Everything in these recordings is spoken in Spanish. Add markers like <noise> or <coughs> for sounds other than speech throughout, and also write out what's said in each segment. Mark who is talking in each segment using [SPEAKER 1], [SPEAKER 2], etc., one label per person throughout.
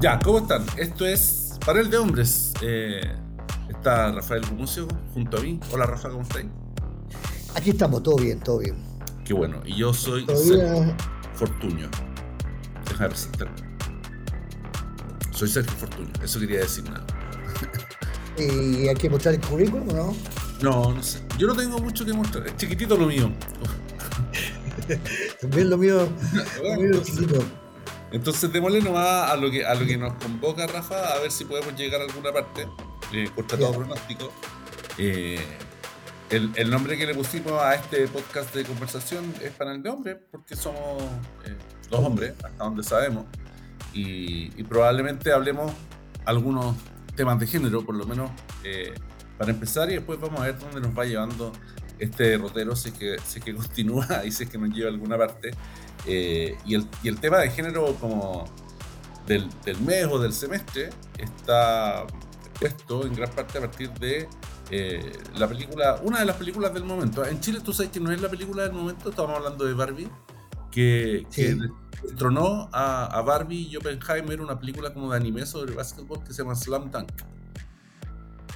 [SPEAKER 1] Ya, ¿cómo están? Esto es Panel de Hombres. Eh, está Rafael Gumucio junto a mí. Hola Rafa, ¿cómo estás?
[SPEAKER 2] Aquí estamos, todo bien, todo bien.
[SPEAKER 1] Qué bueno. Y yo soy Sergio Fortuño. Deja de presentarme. Soy Sergio Fortuño, eso quería decir nada. <laughs>
[SPEAKER 2] ¿Y hay que mostrar el currículum o no?
[SPEAKER 1] No, no sé. Yo no tengo mucho que mostrar. Es chiquitito lo mío. <laughs>
[SPEAKER 2] También lo mío, <laughs> lo mío es chiquito.
[SPEAKER 1] Entonces démosle nomás a lo que a lo que nos convoca Rafa, a ver si podemos llegar a alguna parte, eh, contra todo pronóstico. Eh, el, nombre que le pusimos a este podcast de conversación es Panel de Hombres, porque somos eh, dos hombres, hasta donde sabemos, y, probablemente hablemos algunos temas de género, por lo menos eh, para empezar, y después vamos a ver dónde nos va llevando este derrotero, es que, si que <laughs> continúa y es que nos lleva a alguna parte. Eh, y, el, y, el, tema de género como del, del, mes o del semestre está puesto en gran parte a partir de eh, la película, una de las películas del momento. En Chile tú sabes que no es la película del momento, estamos hablando de Barbie, que, que tronó a, a, Barbie y Oppenheimer una película como de anime sobre básquetbol que se llama Slam Dunk.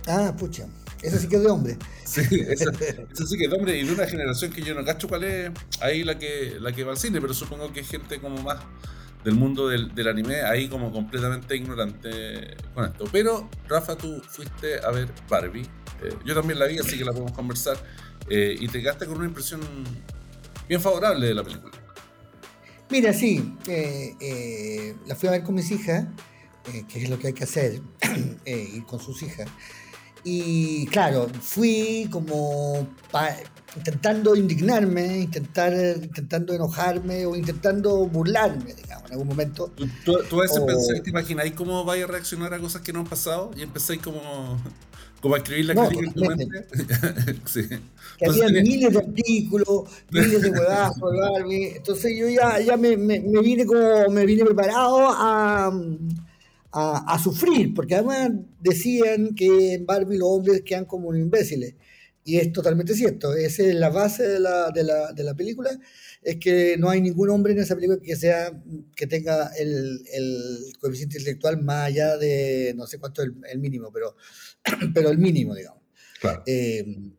[SPEAKER 2] Ah, pucha. Esa sí que es de hombre. <laughs>
[SPEAKER 1] Sí, esa, sí que es de hombre y de una generación que yo no cacho cuál es ahí la que, la que va al cine, pero supongo que es gente como más del mundo del, anime, ahí como completamente ignorante con esto. Pero, Rafa, tú fuiste a ver Barbie. Eh, yo también la vi, así que la podemos conversar. Eh, y te quedaste con una impresión bien favorable de la película.
[SPEAKER 2] Mira, sí, eh, la fui a ver con mis hijas, que es lo que hay que hacer, <clears throat> ir con sus hijas. Y claro, fui como intentando indignarme, intentar, intentando enojarme o intentando burlarme, digamos, en algún momento.
[SPEAKER 1] ¿Tú, tú a veces o... te imagináis cómo vaya a reaccionar a cosas que no han pasado y empezáis como, como a escribir la crítica en tu mente? <laughs>
[SPEAKER 2] sí. Que había miles de artículos, miles de <laughs> Barbie. Entonces yo ya, ya me, me, me, vine como, me vine preparado a a, sufrir, porque además decían que en Barbie los hombres quedan como imbéciles. Y es totalmente cierto, esa es la base de la, de la, de la película, es que no hay ningún hombre en esa película que sea que tenga el, el coeficiente intelectual más allá de, no sé cuánto es el, mínimo, pero, <clears throat> pero el mínimo, digamos.
[SPEAKER 1] Claro. Eh,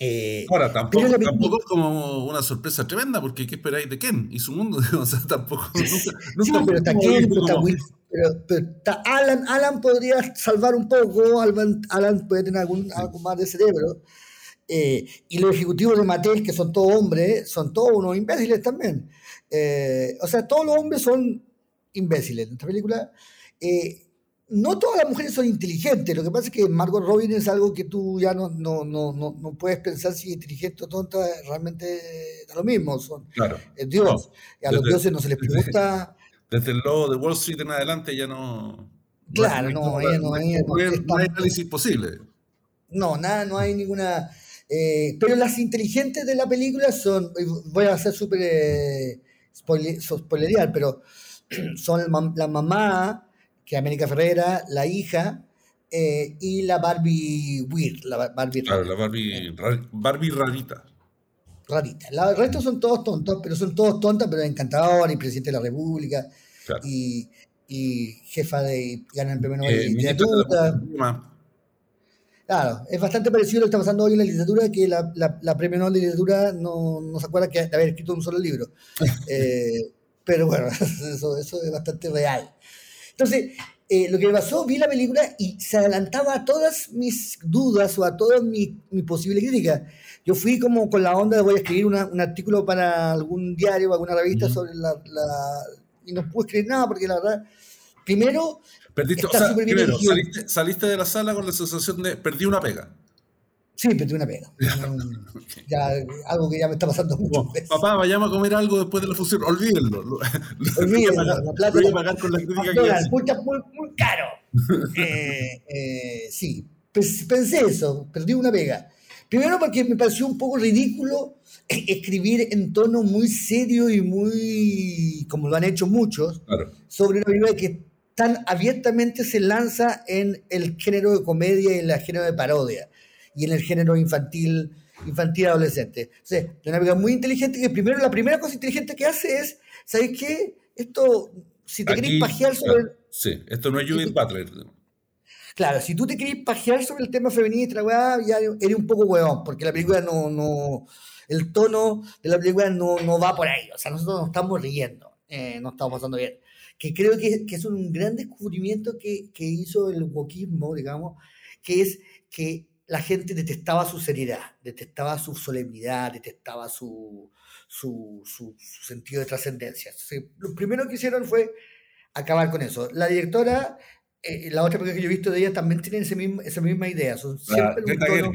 [SPEAKER 1] eh, Ahora, tampoco, tampoco, es como una sorpresa tremenda, porque ¿qué esperáis de Ken y su mundo? <laughs> o sea, tampoco.
[SPEAKER 2] Nunca, sí, pero está Ken, está Will, pero, está Alan, Alan podría salvar un poco, Alan, Alan puede tener algún, algo más de cerebro. Eh, y los ejecutivos de Mattel, que son todos hombres, son todos unos imbéciles también. Eh, o sea, todos los hombres son imbéciles en esta película. Eh, no todas las mujeres son inteligentes, lo que pasa es que Margot Robin es algo que tú ya no, no, no, no, puedes pensar si inteligente o tonta, realmente da lo mismo, son
[SPEAKER 1] claro.
[SPEAKER 2] Dios, a los dioses no se les pregunta...
[SPEAKER 1] Desde el logo de Wall Street en adelante ya no...
[SPEAKER 2] Claro, no, hay, no, hay,
[SPEAKER 1] no, hay análisis posible.
[SPEAKER 2] No, nada, no hay ninguna... Eh, pero las inteligentes de la película son, voy a hacer súper eh, spoiler, pero <clears throat> son la mamá que América Ferrera, la hija, eh, y la Barbie Weird, la Barbie
[SPEAKER 1] Claro, la Barbie, Barbie rarita.
[SPEAKER 2] Rarita. Los restos son todos tontos, pero son todos tontas, pero encantador, y presidente de la República, y, y, jefa de ganan el premio Nobel de eh, literatura. Claro, es bastante parecido a lo que está pasando hoy en la literatura, que la, la, la premio Nobel de literatura no, no se acuerda que, de haber escrito un solo libro. <laughs> eh, pero bueno, <laughs> eso, eso es bastante real. Entonces, eh, lo que me pasó, vi la película y se adelantaba a todas mis dudas o a todas mis mi posibles críticas. Yo fui como con la onda de voy a escribir un artículo para algún diario o alguna revista sobre la, Y no pude escribir nada porque la verdad, primero...
[SPEAKER 1] Perdiste, o sea, primero, saliste, saliste de la sala con la sensación de perdí una pega.
[SPEAKER 2] Sí, perdí una pega. <laughs> ya, algo que ya me está pasando mucho.
[SPEAKER 1] papá, vayamos a comer algo después de la fusión. Olvídenlo.
[SPEAKER 2] Olvídenlo. la plata. Voy a pagar con la crítica que muy, muy caro. <laughs> eh, eh, sí, pensé eso. Perdí una pega. Primero porque me pareció un poco ridículo escribir en tono muy serio y muy, como lo han hecho muchos, sobre una película que tan abiertamente se lanza en el género de comedia y en el género de parodia y en el género infantil, infantil adolescente. O sea, una amiga muy inteligente que primero, la primera cosa inteligente que hace es, ¿sabes qué? Esto si te querés pajear sobre...
[SPEAKER 1] sí, esto no es Judith <laughs> Butler.
[SPEAKER 2] Claro, si tú te querés pajear sobre el tema feminista, ya eres un poco huevón, porque la película no, no, el tono de la película no, no va por ahí. O sea, nosotros nos estamos riendo, eh, nos estamos pasando bien. Que creo que, que es un gran descubrimiento que, que hizo el wokismo, digamos, que es que la gente detestaba su seriedad, detestaba su solemnidad, detestaba su, su, su, sentido de trascendencia. Lo primero que hicieron fue acabar con eso. La directora, eh, la otra película que yo he visto de ella, también tiene ese mismo, esa misma idea. Son siempre un tono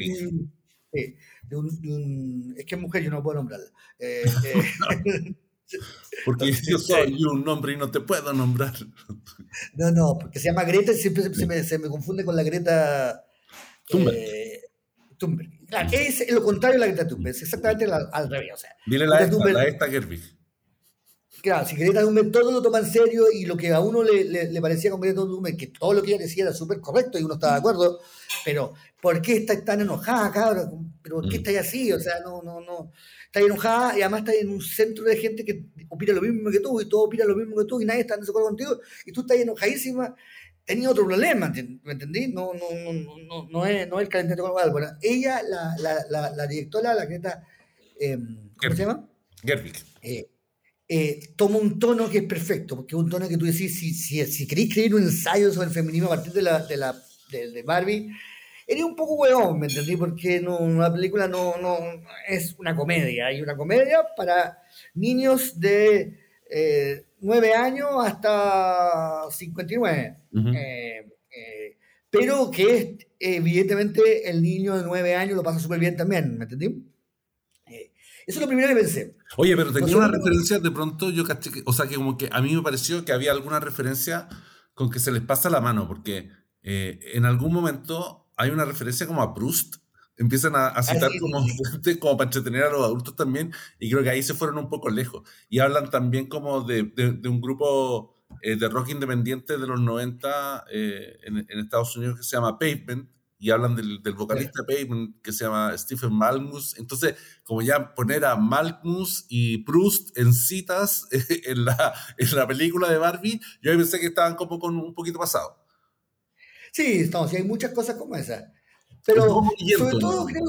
[SPEAKER 2] de un, es que es mujer, yo no puedo nombrarla. Eh, eh, <laughs>
[SPEAKER 1] porque <laughs> yo soy un nombre y no te puedo nombrar. <laughs>
[SPEAKER 2] No, no, porque se llama Greta y siempre se, me, se, me, confunde con la Greta Thunberg. Claro, es lo contrario de la Greta Thunberg, es exactamente al revés. O sea,
[SPEAKER 1] Dile la, esta, la esta Gerwig.
[SPEAKER 2] Claro, si Greta Thunberg todo lo toma en serio y lo que a uno le, le, parecía con Greta Thunberg, que todo lo que ella decía era súper correcto y uno estaba de acuerdo, pero ¿por qué está tan enojada, cabrón? ¿Pero por qué mm. está así? O sea, no, no, no. Está enojada y además está en un centro de gente que opina lo mismo que tú y todo opina lo mismo que tú y nadie está en desacuerdo contigo y tú estás enojadísima tenía otro problema, ¿me entendí? No, no, no, no, no, es, no es el calentamiento global. Bueno, ella, la, la, la, la directora, la Greta, eh, ¿cómo se llama?
[SPEAKER 1] Gerwig.
[SPEAKER 2] Eh, eh, toma un tono que es perfecto, porque es un tono que tú decís, si, si, si queréis escribir un ensayo sobre el feminismo a partir de, la, de, la, de, de Barbie, eres un poco huevón, ¿me entendí? Porque no, una película no, no es una comedia, hay una comedia para niños de eh, 9 años hasta 59. Eh, eh, pero que evidentemente el niño de 9 años lo pasa súper bien también, ¿me entendí? Eh, eso es lo primero que pensé.
[SPEAKER 1] Oye, pero tenía una referencia de pronto, yo caché, o sea, que como que a mí me pareció que había alguna referencia con que se les pasa la mano, porque en algún momento hay una referencia como a Proust, empiezan a, ah, citar como <laughs> como para entretener a los adultos también, y creo que ahí se fueron un poco lejos. Y hablan también como de, de, un grupo eh, de rock independiente de los 90 eh, en, en, Estados Unidos que se llama Pavement, y hablan del, del vocalista Pavement que se llama Stephen Malmus. Entonces, como ya poner a Malmus y Proust en citas <laughs> en, la, en la película de Barbie, yo pensé que estaban como con un poquito pasado.
[SPEAKER 2] Sí, estamos, hay muchas cosas como esas. Pero sobre todo, creo,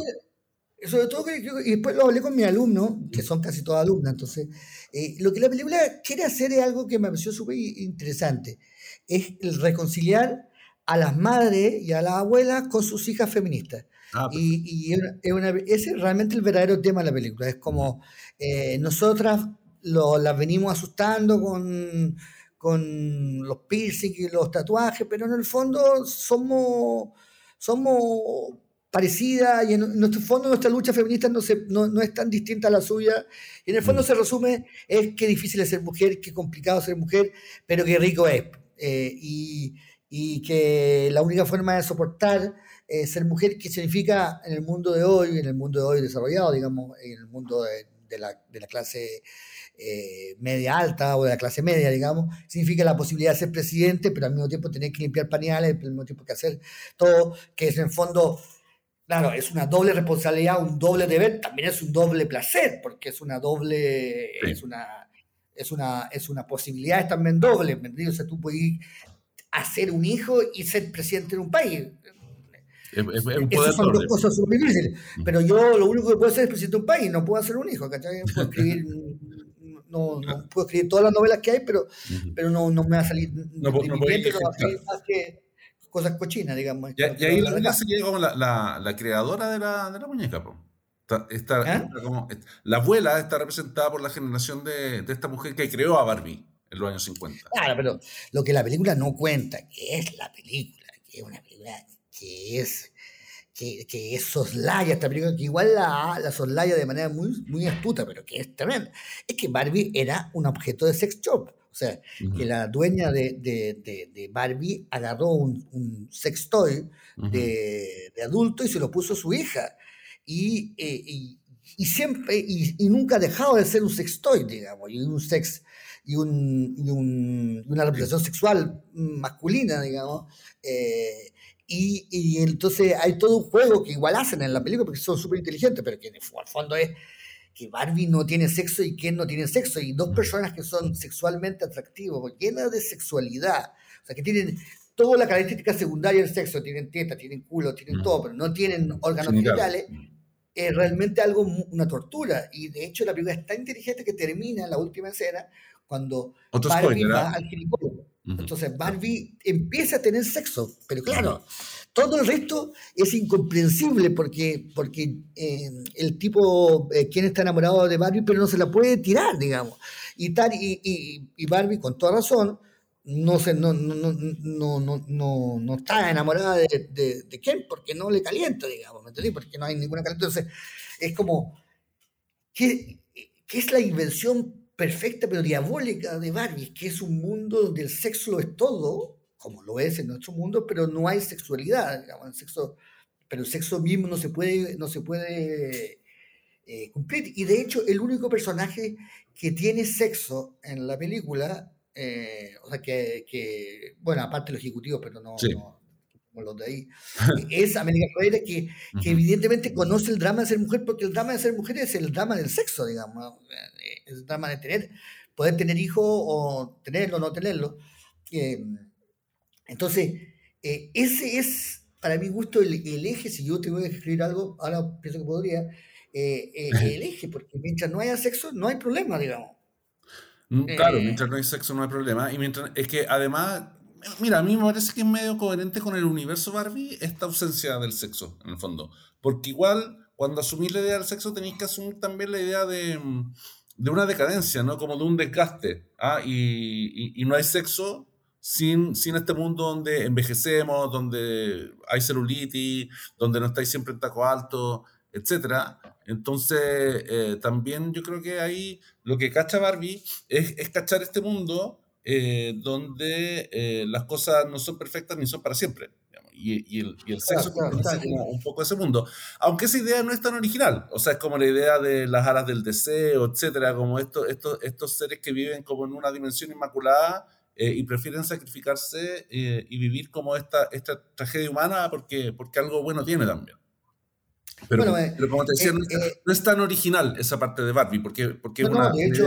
[SPEAKER 2] sobre todo y después lo hablé con mis alumnos, que son casi todas alumnas, entonces, eh, lo que la película quiere hacer es algo que me pareció súper interesante, es el reconciliar a las madres y a las abuelas con sus hijas feministas. Ah, y, es una, ese es realmente el verdadero tema de la película. Es como eh, nosotras lo, las venimos asustando con, con los piercings y los tatuajes, pero en el fondo somos somos parecidas y en nuestro fondo nuestra lucha feminista no, se, no, es tan distinta a la suya. Y en el fondo mm. se resume es qué difícil es ser mujer, qué complicado ser mujer, pero qué rico es. Eh, y, y, que la única forma de soportar eh, ser mujer, que significa en el mundo de hoy, en el mundo de hoy desarrollado, digamos, en el mundo de, de, la, de la clase eh, media alta o de la clase media, digamos, significa la posibilidad de ser presidente, pero al mismo tiempo tener que limpiar pañales, al mismo tiempo que hacer todo, que es en el fondo, claro, es una doble responsabilidad, un doble deber, también es un doble placer, porque es una doble, es una, es una, es una posibilidad también doble, ¿me O sea, tú puedes hacer un hijo y ser presidente de un país. Esas son dos cosas súper difíciles. Pero yo lo único que puedo hacer es presidente de un país, no puedo hacer un hijo, ¿cachai? Puedo escribir <laughs> no, no puedo escribir todas las novelas que hay, pero, pero no, no me va a salir no, no, no va a salir más que cosas cochinas, digamos.
[SPEAKER 1] Y, ahí la se como la, la, la, creadora de la, de la muñeca, Está, ¿Ah? como, la abuela está representada por la generación de, de, esta mujer que creó a Barbie en los años 50.
[SPEAKER 2] Claro, pero lo que la película no cuenta, que es la película, que es una película que es que, que es soslaya esta película, que igual la, la soslaya de manera muy, muy astuta, pero que es tremenda, es que Barbie era un objeto de sex shop. O sea, que la dueña de, de, de, Barbie agarró un, un sex toy de, adulto y se lo puso a su hija. Y, eh, y, y siempre, y, y, nunca ha dejado de ser un sex toy, digamos, y un sex, y, un, y un, una representación sexual masculina, digamos. Eh, y, y, entonces hay todo un juego que igual hacen en la película porque son súper inteligentes, pero que en el fondo es que Barbie no tiene sexo y Ken no tiene sexo, y dos personas que son sexualmente atractivos, llenas de sexualidad, o sea, que tienen toda la característica secundaria del sexo, tienen teta, tienen culo, tienen todo, pero no tienen órganos genitales, es realmente algo, una tortura. Y de hecho la película es tan inteligente que termina en la última escena cuando Barbie va al ginecólogo. Entonces Barbie empieza a tener sexo, pero claro, todo el resto es incomprensible porque, porque eh, el tipo, eh, quien está enamorado de Barbie, pero no se la puede tirar, digamos. Y, tal, y, y, Barbie, con toda razón, no, se, no, no, no, no, no, no está enamorada de, de, de, Ken porque no le calienta, digamos, ¿me entendí? Porque no hay ninguna caliente. Entonces, es como, ¿qué, qué es la invención perfecta pero diabólica de Barbie? Que es un mundo donde el sexo lo es todo, como lo es en nuestro mundo, pero no hay sexualidad, digamos, el sexo, pero el sexo mismo no se puede, no se puede eh, cumplir. Y de hecho, el único personaje que tiene sexo en la película, eh, o sea, que, que, bueno, aparte los ejecutivos, pero no, como los de ahí, <laughs> es América Ferreira, que, que evidentemente conoce el drama de ser mujer, porque el drama de ser mujer es el drama del sexo, digamos, eh, es el drama de tener, poder tener hijos o tenerlo o no tenerlo. Entonces, eh, ese es, para mi gusto, el, eje, si yo te voy a escribir algo, ahora pienso que podría, eh, eh, el <laughs> eje, porque mientras no haya sexo, no hay problema, digamos.
[SPEAKER 1] Mm, claro, mientras no hay sexo no hay problema. Y mientras, es que además, mira, a mí me parece que es medio coherente con el universo Barbie esta ausencia del sexo, en el fondo. Porque igual, cuando asumís la idea del sexo, tenéis que asumir también la idea de, de una decadencia, ¿no? Como de un desgaste. ¿ah? Y, y, y, no hay sexo, sin, sin este mundo donde envejecemos, donde hay celulitis, donde no estáis siempre en taco alto, etc. Entonces, eh, también yo creo que ahí lo que cacha Barbie es, es cachar este mundo eh, donde eh, las cosas no son perfectas ni son para siempre. Y, y, el, y, el, sexo claro, un poco ese mundo. Aunque esa idea no es tan original. O sea, es como la idea de las alas del deseo, etcétera, como estos, estos, estos seres que viven como en una dimensión inmaculada eh, y prefieren sacrificarse y vivir como esta, esta tragedia humana porque, porque algo bueno tiene también. Pero, eh, pero como te decía, no, es, tan original esa parte de Barbie, porque, porque no, una. de hecho,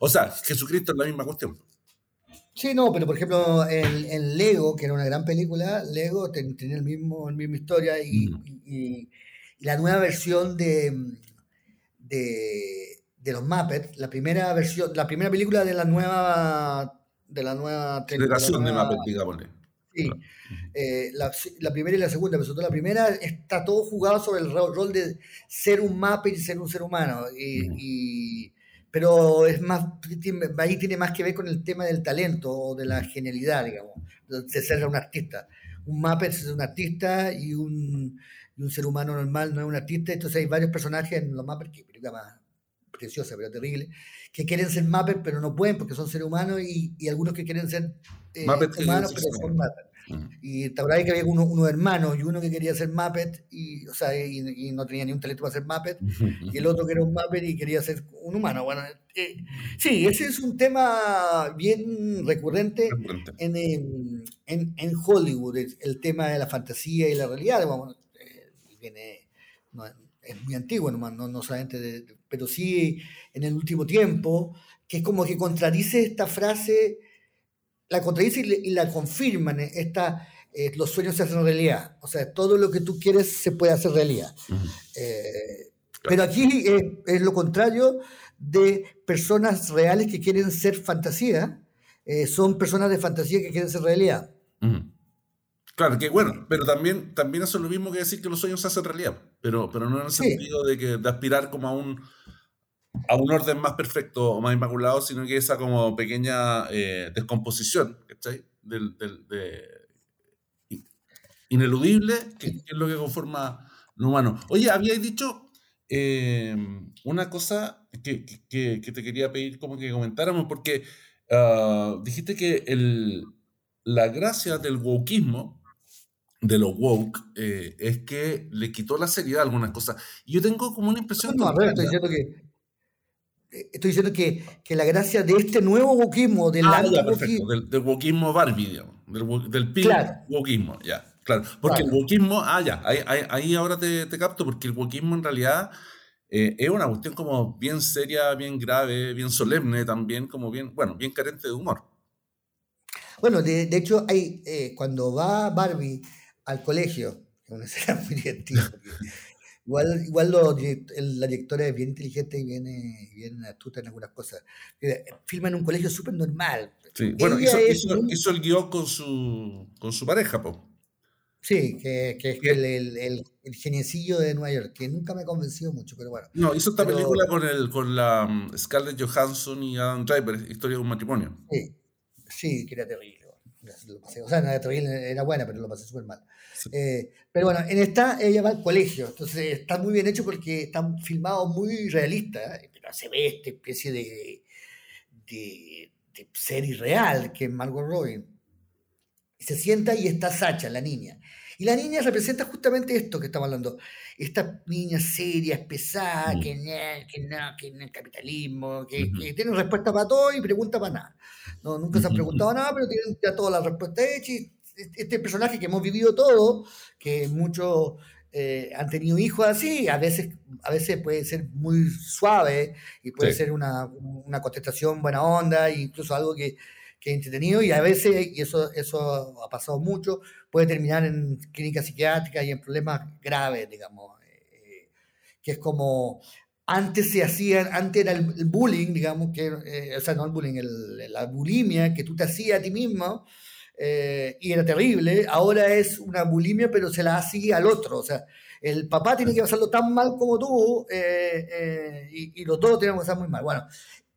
[SPEAKER 1] o sea, Jesucristo es la misma cuestión.
[SPEAKER 2] Sí, no, pero por ejemplo, en, Lego, que era una gran película, Lego tenía el mismo, la misma historia y, y, la nueva versión de, de de los Muppets, la primera versión, la primera película de la nueva de la nueva
[SPEAKER 1] generación de, Muppets, digámosle.
[SPEAKER 2] Sí, eh, la, la, primera y la segunda, pero sobre todo la primera está todo jugado sobre el rol, de ser un Muppet y ser un ser humano. Y, pero es más, ahí tiene más que ver con el tema del talento o de la genialidad, digamos, de ser un artista. Un Muppet es un artista y un, y un ser humano normal no es un artista. Entonces hay varios personajes en los Muppets que más preciosa, pero terrible, que quieren ser Muppets, pero no pueden porque son seres humanos, y, y algunos que quieren ser eh, humanos, pero son Muppets. Y te que había uno, uno hermanos y uno que quería ser Muppet y, o sea, y, no tenía ni un talento para ser Muppet, y el otro que era un Muppet y quería ser un humano. Bueno, eh, sí, ese es un tema bien recurrente, En, en, en, Hollywood, el, tema de la fantasía y la realidad. Bueno, eh, viene, es muy antiguo, no, no, no solamente de, pero sí en el último tiempo, que es como que contradice esta frase, la contradice y, la confirman, eh, esta, eh, los sueños se hacen realidad, o sea, todo lo que tú quieres se puede hacer realidad. Eh, pero aquí es, lo contrario de personas reales que quieren ser fantasía, son personas de fantasía que quieren ser realidad.
[SPEAKER 1] Claro, que bueno, pero también, también eso es lo mismo que decir que los sueños se hacen realidad, pero, pero no en el sentido de, que, de aspirar como a un, a un orden más perfecto o más inmaculado, sino que esa como pequeña eh, descomposición, ¿cachai? Del, del, de, ineludible, que, es lo que conforma lo humano. Oye, habíais dicho eh, una cosa que, que, que, te quería pedir como que comentáramos, porque uh, dijiste que el, la gracia del wokismo de lo woke eh, es que le quitó la seriedad a algunas cosas. Y yo tengo como una impresión...
[SPEAKER 2] No, no, estoy diciendo que eh, estoy diciendo que, que, la gracia de este nuevo wokismo, del
[SPEAKER 1] ah, perfecto, del, del wokismo Barbie, digamos, del, del pin wokismo, ya, claro. Porque el wokismo, ah, ya, ahí, ahí, ahí ahora te, te, capto, porque el wokismo en realidad eh, es una cuestión como bien seria, bien grave, bien solemne también, como bien, bueno, bien carente de humor.
[SPEAKER 2] Bueno, de, hecho, hay, eh, cuando va Barbie al colegio, que una <laughs> escena muy divertida, igual, igual la directora es bien inteligente y bien, bien astuta en algunas cosas. Filma en un colegio súper normal.
[SPEAKER 1] Sí, bueno, hizo, el guion con su, con su pareja, po.
[SPEAKER 2] Sí, que, que es el, el, el, geniecillo de Nueva York, que nunca me ha convencido mucho, pero bueno.
[SPEAKER 1] No, hizo esta película con, el, con la um, Scarlett Johansson y Adam Driver, Historia de un matrimonio.
[SPEAKER 2] Sí, sí, que era terrible. O sea, era terrible, era buena, pero lo pasé súper mal. Eh, pero bueno, en esta ella va al colegio, entonces está muy bien hecho porque están filmados muy realistas, pero se ve esta especie de, de, de serie real que es Margot Robbie se sienta y está Sacha, la niña. Y la niña representa justamente esto que estamos hablando. Esta niña seria, pesada, mm. que no, que no, que no capitalismo, que, tiene respuesta para todo y pregunta para nada. No, nunca se han preguntado nada, pero tienen ya todas las respuestas hechas. Este personaje que hemos vivido todo, que muchos eh, han tenido hijos así, a veces, a veces puede ser muy suave y puede ser una, una contestación buena onda, e incluso algo que que es entretenido y a veces, y eso, eso ha pasado mucho, puede terminar en clínicas psiquiátricas y en problemas graves, digamos, eh, que es como antes se hacían, antes era el, bullying, digamos, que, eh, o sea, no el bullying, la bulimia que tú te hacías a ti mismo, eh, y era terrible, ahora es una bulimia, pero se la hacía al otro, o sea, el papá tiene que pasarlo tan mal como tú, y, y, los dos tienen que pasar muy mal. Bueno,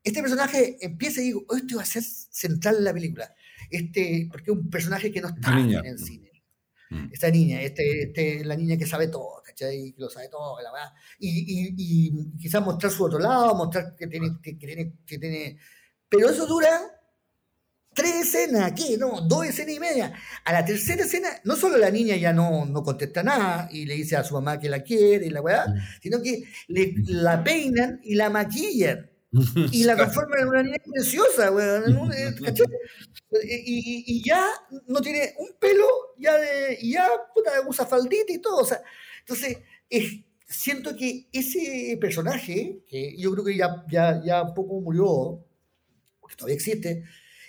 [SPEAKER 2] este personaje empieza y digo, oh, esto va a ser central en la película. Este, porque es un personaje que no está en el cine. Mm. Esta niña, este, este, la niña que sabe todo, ¿cachai? Que lo sabe todo, la verdad. Y, y, quizás mostrar su otro lado, mostrar que tiene, que, tiene, que tiene... Pero eso dura tres escenas, ¿qué? No, dos escenas y media. A la tercera escena, no solo la niña ya no, no contesta nada y le dice a su mamá que la quiere y la weá, mm. sino que le, la peinan y la maquillan y la transforma en una niña preciosa, weón. Y, y, ya no tiene un pelo, ya de, y ya puta, usa faldita y todo. O sea, entonces, siento que ese personaje, que yo creo que ya, ya, ya poco murió, porque todavía existe,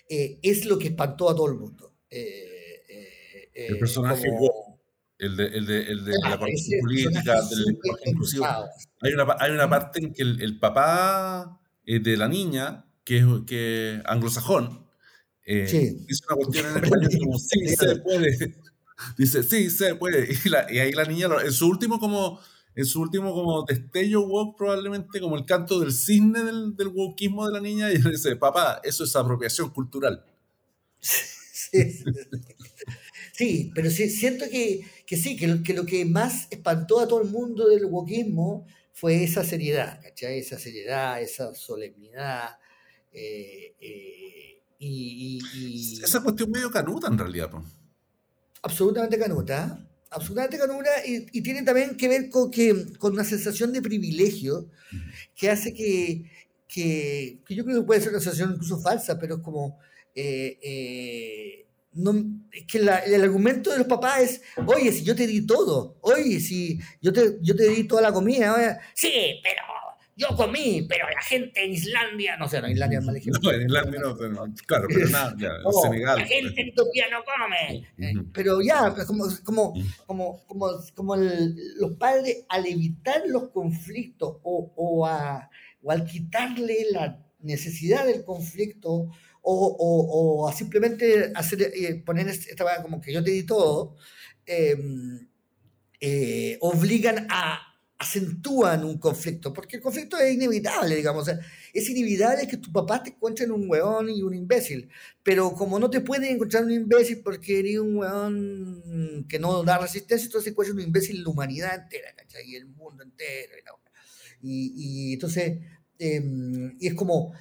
[SPEAKER 2] eh, es lo que espantó a todo el mundo. Eh,
[SPEAKER 1] eh, el personaje el de, el de, el de la parte política, del inclusivo. Hay una, hay una parte en que el, el papá eh, de la niña, que es que, anglosajón, eh, dice una cuestión en <laughs> español como, sí, se puede. Dice, sí, se puede. Y, ahí la niña, en su último como, en su último como destello woke, probablemente como el canto del cisne del, del wokeismo de la niña, y dice, papá, eso es apropiación cultural. <laughs>
[SPEAKER 2] Sí, pero sí, siento que, que sí, que, que, lo que más espantó a todo el mundo del wokismo fue esa seriedad, ¿cachai? Esa seriedad, esa solemnidad. Eh, eh, y,
[SPEAKER 1] Esa cuestión medio canuta en realidad.
[SPEAKER 2] Absolutamente canuta, absolutamente canuta y, tiene también que ver con, que, con una sensación de privilegio que hace que, que, yo creo que puede ser una sensación incluso falsa, pero es como... Eh, no, es que el argumento de los papás es, oye, si yo te di todo, oye, si yo te, yo te di toda la comida, sí, pero yo comí, pero la gente en Islandia, no sé, no, Islandia es mal ejemplo. No, en Islandia no, claro, pero nada, ya, Senegal. La gente en Turquía no come. Eh, pero ya, como, como, como, como, como los padres al evitar los conflictos o, o, a, o al quitarle la necesidad del conflicto o, o, simplemente hacer, eh, poner esta como que yo te di todo, em, eh, obligan a, acentúan un conflicto, porque el conflicto es inevitable, digamos, es inevitable que tu papá te encuentre un hueón y un imbécil, pero como no te pueden encontrar un imbécil porque eres un hueón que no da resistencia, entonces encuentras un imbécil la humanidad entera, ¿cachai? Y el mundo entero. Y, y, entonces, em, y es como,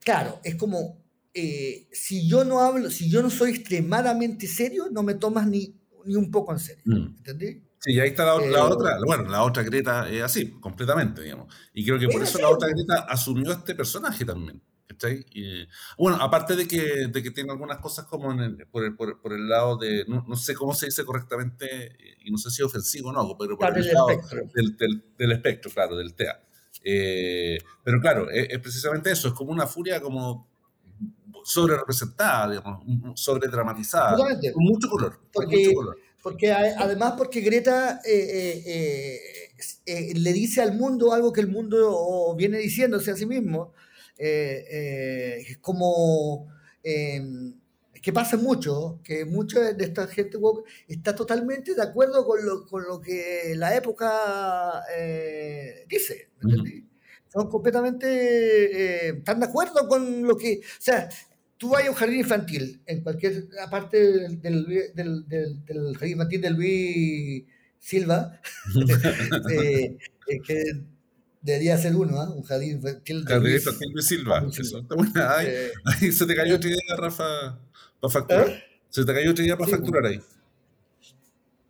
[SPEAKER 2] claro, es como eh, si yo no hablo, si yo no soy extremadamente serio, no me tomas ni, ni un poco en serio. Mm. ¿Entendí?
[SPEAKER 1] Sí, ahí está la, eh, otra, bueno, la otra Greta es así, completamente, digamos. Y creo que por eso la otra Greta asumió este personaje también. Y, bueno, aparte de que, de que tiene algunas cosas como por, el, por, el lado de, no, sé cómo se dice correctamente, y no sé si ofensivo o no, pero por el, lado Del, del, espectro, claro, del TEA. Eh, pero claro, es, precisamente eso, es como una furia como sobre representada, digamos, sobre dramatizada, con mucho color.
[SPEAKER 2] Porque, porque además porque Greta eh, eh, le dice al mundo algo que el mundo viene diciéndose a sí mismo, es como em, que pasa mucho, que mucha de esta gente está totalmente de acuerdo con lo, con lo que la época eh, dice. Son completamente, eh, están de acuerdo con lo que, o sea, tú vas a un jardín infantil, en cualquier parte del, del, del, jardín infantil de Luis Silva, <laughs> <laughs> eh, que debería ser uno, ¿eh? un jardín infantil
[SPEAKER 1] de Luis, Luis Silva. Ahí, se te cayó tu idea, Rafa. Para facturar. ¿Eh? Se te cayó otra idea para facturar ahí.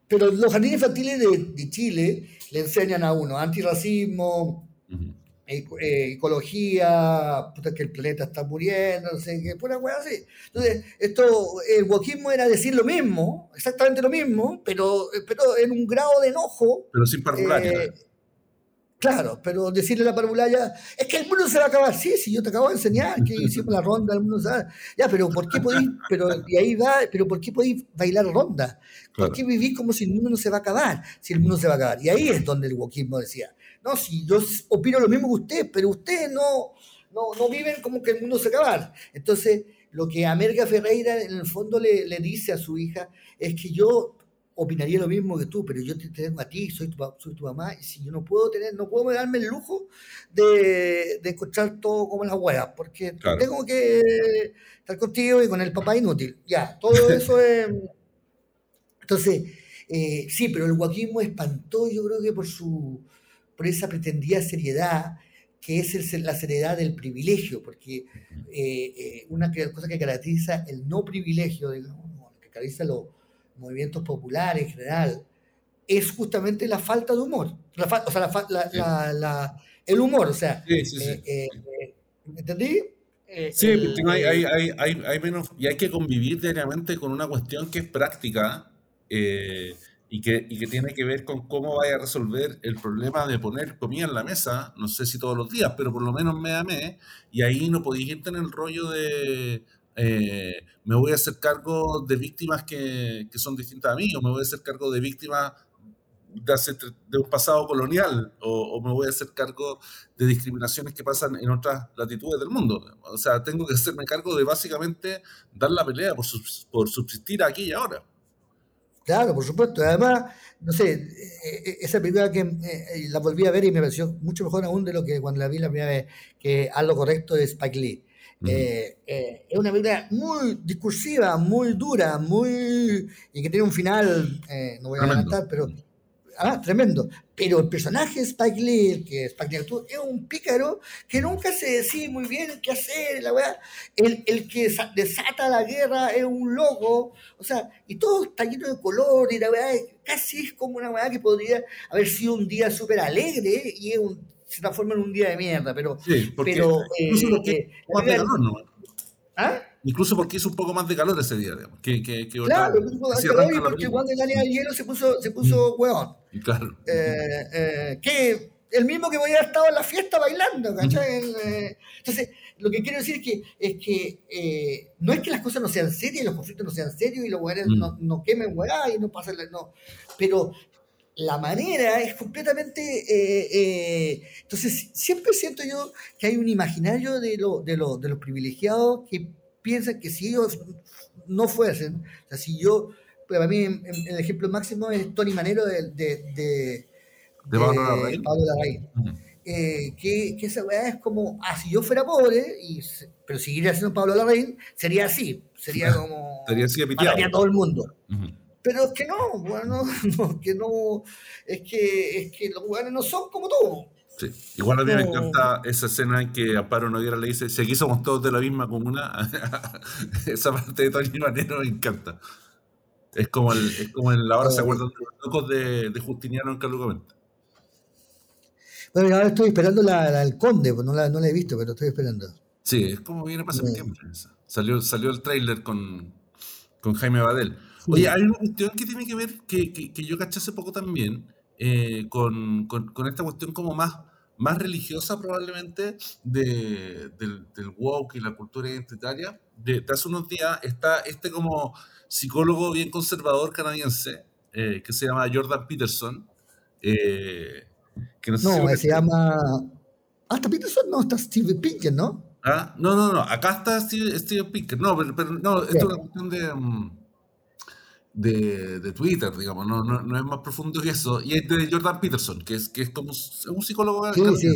[SPEAKER 2] Pero los jardines infantiles de, Chile le enseñan a uno antirracismo, eh, ecología, que el planeta está muriendo, no sé qué, pura hueá así. Entonces, esto, el wokismo era decir lo mismo, exactamente lo mismo, pero, pero en un grado de enojo.
[SPEAKER 1] Pero sin. Eh,
[SPEAKER 2] Claro, pero decirle a la parvularia, es que el mundo se va a acabar. Sí, sí, yo te acabo de enseñar que hicimos la ronda, el mundo se va Ya, pero ¿por qué podéis, pero, y ahí va, pero ¿por qué podéis bailar ronda? ¿Por qué vivís como si el mundo no se va a acabar? Si el mundo se va a acabar. Y ahí es donde el wokismo decía, no, si yo opino lo mismo que usted, pero ustedes no, no, no viven como que el mundo se va a acabar. Entonces, lo que Amerga Ferreira en el fondo le, le dice a su hija es que yo opinaría lo mismo que tú, pero yo te, tengo a ti, soy tu, soy tu mamá, y si yo no puedo tener, no puedo darme el lujo de, de escuchar todo como las huevas, porque tengo que estar contigo y con el papá inútil. Ya, todo <laughs> eso es... Entonces, eh, sí, pero el guaquismo espantó, yo creo que por su por esa pretendida seriedad, que es la seriedad del privilegio, porque eh, eh, una cosa que caracteriza el no privilegio, digamos, que caracteriza lo movimientos populares en general, es justamente la falta de humor. o sea, la, el humor, o sea. Sí, sí, sí. Eh, eh, ¿Entendí?
[SPEAKER 1] Eh, sí, hay, hay, hay, hay, menos. Y hay que convivir diariamente con una cuestión que es práctica y, que, y que tiene que ver con cómo vaya a resolver el problema de poner comida en la mesa, no sé si todos los días, pero por lo menos mes a mes, y ahí no podéis irte en el rollo de eh, me voy a hacer cargo de víctimas que, que, son distintas a mí, o me voy a hacer cargo de víctimas de, de un pasado colonial, o, me voy a hacer cargo de discriminaciones que pasan en otras latitudes del mundo. O sea, tengo que hacerme cargo de básicamente dar la pelea por, por subsistir aquí y ahora.
[SPEAKER 2] Claro, por supuesto. Además, no sé, eh, eh, esa película que la volví a ver y me pareció mucho mejor aún de lo que cuando la vi la primera vez, que Haz lo correcto de Spike Lee. Eh, eh, es una película muy discursiva, muy dura, muy. y que tiene un final, eh, no voy a adelantar, pero. Ah, tremendo. Pero el personaje Spike Lee, que Spike Lee es un pícaro que nunca se decide muy bien qué hacer, la verdad. El, el, que desata la guerra es un loco, o sea, y todo está lleno de color, y la verdad casi es como una weá que podría haber sido un día súper alegre, y es un se transforma en un día de mierda, pero...
[SPEAKER 1] Sí, porque
[SPEAKER 2] pero,
[SPEAKER 1] incluso eh, porque más de calor, ¿no? ¿Ah? Incluso porque hizo un poco más de calor ese día, digamos. Que, que, que
[SPEAKER 2] claro, porque cuando el hielo se puso, se puso mm. hueón.
[SPEAKER 1] Claro.
[SPEAKER 2] Eh, eh, que el mismo que voy a haber estado en la fiesta bailando, ¿cachai? Eh, entonces, lo que quiero decir es que, es que eh, no es que las cosas no sean serias, los conflictos no sean serios y los hueones mm. no, no, quemen hueá y no pasen, no. Pero la manera es completamente... Eh, eh, entonces, siempre siento yo que hay un imaginario de, lo, de, lo, de los privilegiados que piensan que si ellos no fuesen, o sea, si yo, para mí el ejemplo máximo es Tony Manero de, de,
[SPEAKER 1] Pablo
[SPEAKER 2] Larraín. Eh, que, que, esa weá es como, ah, si yo fuera pobre, y, pero seguiría siendo Pablo Larraín, sería así, sería <laughs> como...
[SPEAKER 1] sería así
[SPEAKER 2] a todo el mundo. Pero es que no, bueno, <laughs> no, que no, es que, es que los jugadores no son como tú.
[SPEAKER 1] Sí. Igual a mí me encanta esa escena en que Amparo Noguera le dice, si aquí somos todos de la misma comuna, <laughs> esa parte de Tony Manero me encanta. Es como, el, es como el, ahora se acuerdan de los locos de, de Justiniano en Calucamente.
[SPEAKER 2] Bueno, ahora estoy esperando la, la, el Conde, pues no la, no la he visto, pero estoy esperando.
[SPEAKER 1] Sí, es como viene pasando tiempo. Salió, salió el tráiler con, con Jaime Badel. Oye, hay una cuestión que tiene que ver, que, que, yo caché hace poco también, eh, con, con, esta cuestión como más, más religiosa probablemente del, del, woke y la cultura identitaria. De, hace unos días está este como psicólogo bien conservador canadiense eh, que se llama Jordan Peterson.
[SPEAKER 2] Eh, que no, se llama... Ah, está Peterson, no, está Steve Pinker, ¿no?
[SPEAKER 1] ¿Ah? No, no, no, acá está Steve, Steve Pinker. No, pero, no, esto es una cuestión de... Mm, de, de, Twitter, digamos, no, no, no, es más profundo que eso. Y es de Jordan Peterson, que es, que es como un psicólogo. Sí, sí.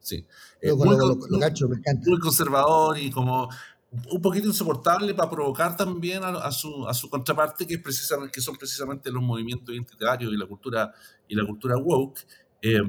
[SPEAKER 1] sí. muy, muy, conservador y como un poquito insoportable para provocar también a, su, a su contraparte, que, es precisamente, que son precisamente los movimientos identitarios y la cultura, y la cultura woke. Eh,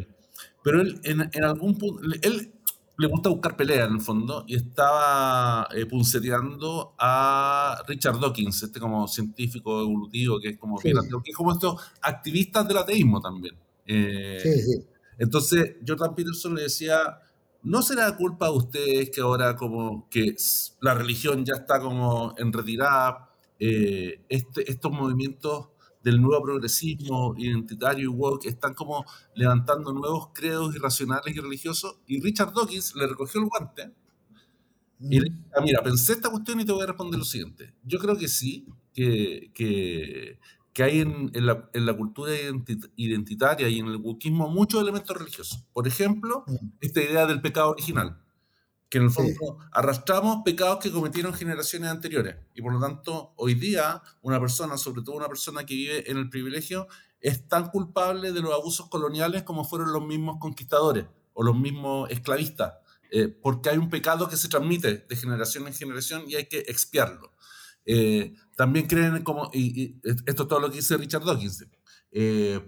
[SPEAKER 1] pero él, en, en algún punto, él le gusta buscar pelea en el fondo y estaba eh, punceteando a Richard Dawkins, este como científico evolutivo que es como, que es como estos activistas del ateísmo también. Eh, sí, sí. Entonces Jordan Peterson le decía, ¿no será culpa de ustedes que ahora como que la religión ya está como en retirada, eh, este, estos movimientos del nuevo progresismo identitario y woke están como levantando nuevos credos irracionales y religiosos. Y Richard Dawkins le recogió el guante y le dijo, ah, mira, pensé esta cuestión y te voy a responder lo siguiente. Yo creo que sí, que, que, que hay en, en, la, en, la, cultura identitaria y en el wokismo muchos elementos religiosos. Por ejemplo, esta idea del pecado original que en el fondo arrastramos pecados que cometieron generaciones anteriores. Y por lo tanto, hoy día, una persona, sobre todo una persona que vive en el privilegio, es tan culpable de los abusos coloniales como fueron los mismos conquistadores o los mismos esclavistas, eh, porque hay un pecado que se transmite de generación en generación y hay que expiarlo. Eh, también creen como, y, esto es todo lo que dice Richard Dawkins, eh,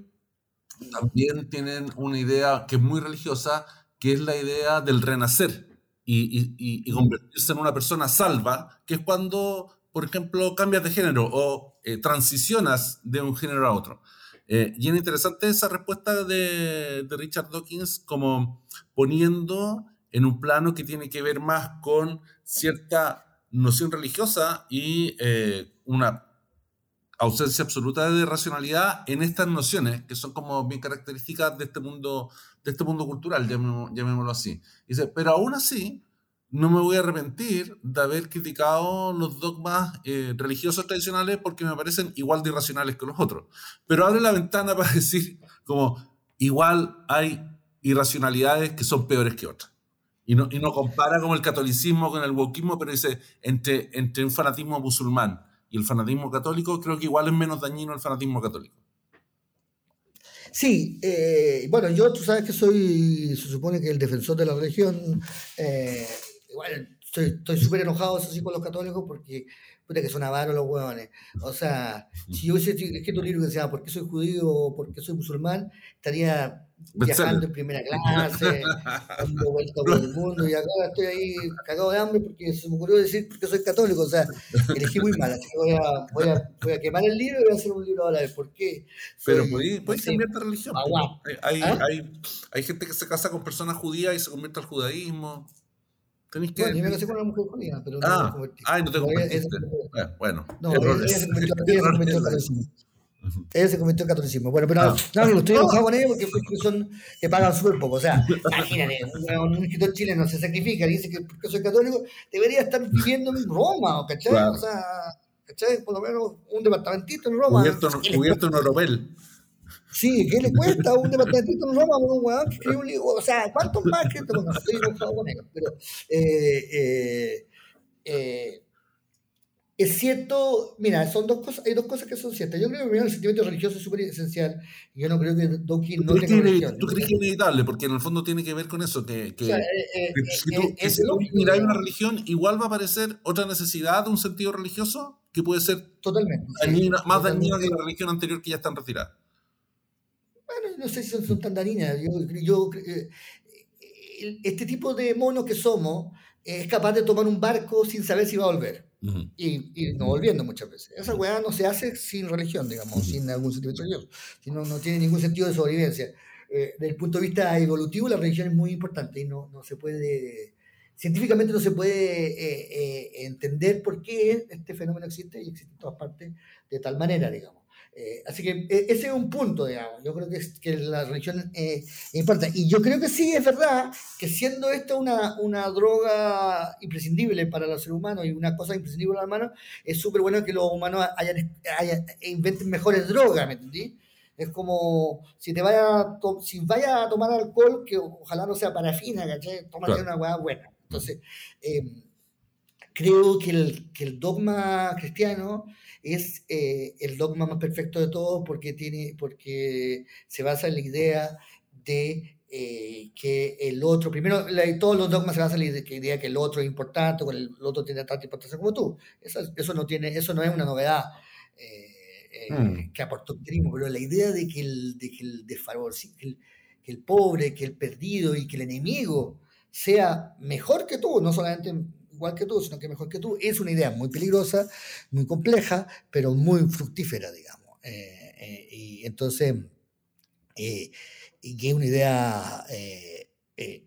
[SPEAKER 1] también tienen una idea que es muy religiosa, que es la idea del renacer y, convertirse en una persona salva, que es cuando, por ejemplo, cambias de género o eh, transicionas de un género a otro. Eh, y es interesante esa respuesta de, Richard Dawkins como poniendo en un plano que tiene que ver más con cierta noción religiosa y eh, una ausencia absoluta de racionalidad en estas nociones que son como bien características de este mundo, de este mundo cultural, llamémoslo así. Dice, pero aún así, no me voy a arrepentir de haber criticado los dogmas eh, religiosos tradicionales porque me parecen igual de irracionales que los otros. Pero abre la ventana para <laughs> decir como igual hay irracionalidades que son peores que otras. Y no, y no compara como el catolicismo con el wokismo, pero dice entre, entre un fanatismo musulmán y el fanatismo católico, creo que igual es menos dañino el fanatismo católico.
[SPEAKER 2] Sí, eh, bueno, yo tú sabes que soy, se supone que el defensor de la religión, eh, igual estoy súper enojado así con los católicos porque puta que son avaros los huevones. O sea, si yo hubiese escrito un libro que decía ¿por qué soy judío o por qué soy musulmán? Estaría viajando en primera clase, dando vueltas por el mundo y acá estoy ahí cagado de hambre porque se me ocurrió decir que soy católico. O sea, elegí muy mal, así que voy a, voy a, voy a quemar el libro y voy a hacer un libro a la vez. ¿Por qué?
[SPEAKER 1] Pero puedes cambiar de religión. Hay, ¿Ah? hay, hay gente que se casa con personas judías y se convierte al judaísmo.
[SPEAKER 2] Tenéis que. Bueno, yo me casé con una mujer judía, pero
[SPEAKER 1] ah, no me Ay, no te convertiste. Bueno, no, ella
[SPEAKER 2] Ella se convirtió en catolicismo. Bueno, pero ah. no, no, estoy enojado con ellos porque son que pagan súper poco. O sea, imagínate, <laughs> un, un escritor chileno se sacrifica y dice que porque soy católico, debería estar viviendo en Roma, ¿cachai? Claro. O sea, ¿cachai? Por lo menos un departamentito en Roma.
[SPEAKER 1] Cubierto, en Oropel.
[SPEAKER 2] Sí, ¿qué le cuesta a un departamentito en Roma a un weón que un libro? O sea, ¿cuántos más que te no estoy enojado con ellos? Pero eh, eh, eh, es cierto, mira, son dos cosas, hay dos cosas que son ciertas. Yo creo que primero el sentimiento religioso es súper esencial yo no creo que Dawkins no tenga religión.
[SPEAKER 1] ¿Tú crees que es inevitable? Porque en el fondo tiene que ver con eso, que, que, o sea, que si tú, que si tú miras una religión, igual va a aparecer otra necesidad de un sentido religioso que puede ser
[SPEAKER 2] totalmente,
[SPEAKER 1] dañina, sí, más dañina que la religión anterior que ya está en retirada.
[SPEAKER 2] Bueno, no sé si son, son tan dañinas. Yo, yo eh, este tipo de monos que somos es capaz de tomar un barco sin saber si va a volver. Uh -huh. y, y, no volviendo muchas veces. Esa weá no se hace sin religión, digamos, uh -huh. sin algún sentido religioso. Si no, no tiene ningún sentido de sobrevivencia. Eh, desde el punto de vista evolutivo, la religión es muy importante y no, no se puede, científicamente no se puede eh, eh, entender por qué este fenómeno existe y existe en todas partes de tal manera, digamos. Eh, así que e, ese es un punto, digamos. Yo creo que, es, que la religión eh, importa. Y yo creo que sí, es verdad que siendo esto una, una droga imprescindible para los seres humanos y una cosa imprescindible para los humanos, es súper bueno que los humanos hayan, inventen mejores drogas, ¿me entendí? Es como si te vaya a, si vaya a tomar alcohol, que ojalá no sea parafina, ¿cachai? Tómate una hueá buena. Entonces, em, creo que el, que el dogma cristiano es eh, el dogma más perfecto de todos porque, tiene, porque se basa en la idea de eh, que el otro, primero, todos los dogmas se basan en la idea que el otro es importante, que el otro tiene tanta importancia como tú. Eso, eso, no, tiene, eso no es una novedad eh, mm. que aportó el cristianismo, pero la idea de que el, de el, que el, que el pobre, que el perdido y que el enemigo sea mejor que tú, no solamente igual que tú, sino que mejor que tú, es una idea muy peligrosa, muy compleja, pero muy fructífera, digamos. Eh, eh, y entonces, eh, y que es una idea de